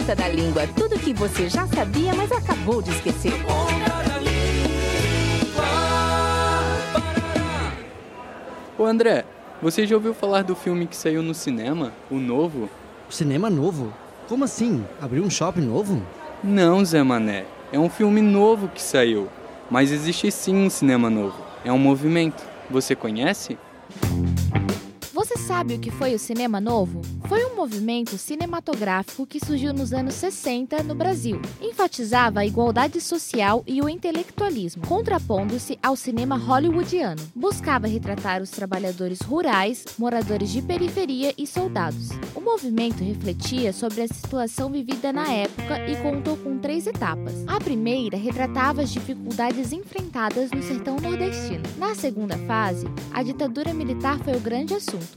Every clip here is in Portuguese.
ponta da língua, tudo que você já sabia, mas acabou de esquecer. Ô André, você já ouviu falar do filme que saiu no cinema, o novo? O cinema novo? Como assim? Abriu um shopping novo? Não, Zé Mané. É um filme novo que saiu. Mas existe sim um cinema novo. É um movimento. Você conhece? Você sabe o que foi o cinema novo? Foi um movimento cinematográfico que surgiu nos anos 60 no Brasil. Enfatizava a igualdade social e o intelectualismo, contrapondo-se ao cinema hollywoodiano. Buscava retratar os trabalhadores rurais, moradores de periferia e soldados. O movimento refletia sobre a situação vivida na época e contou com três etapas. A primeira retratava as dificuldades enfrentadas no sertão nordestino. Na segunda fase, a ditadura militar foi o grande assunto.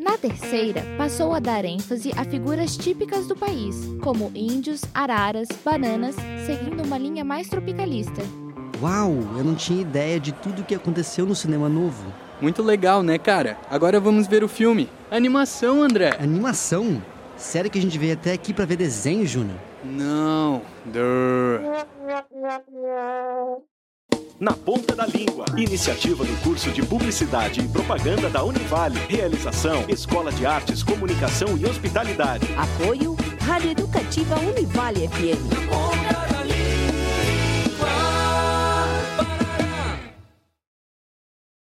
Na terceira, passou a dar ênfase a figuras típicas do país, como índios, araras, bananas, seguindo uma linha mais tropicalista. Uau, eu não tinha ideia de tudo o que aconteceu no cinema novo. Muito legal, né, cara? Agora vamos ver o filme. Animação, André. Animação? Sério que a gente veio até aqui para ver desenho, Júnior? Não. Durr. Na Ponta da Língua. Iniciativa do curso de Publicidade e Propaganda da Univale. Realização: Escola de Artes, Comunicação e Hospitalidade. Apoio Rádio Educativa Univale FM.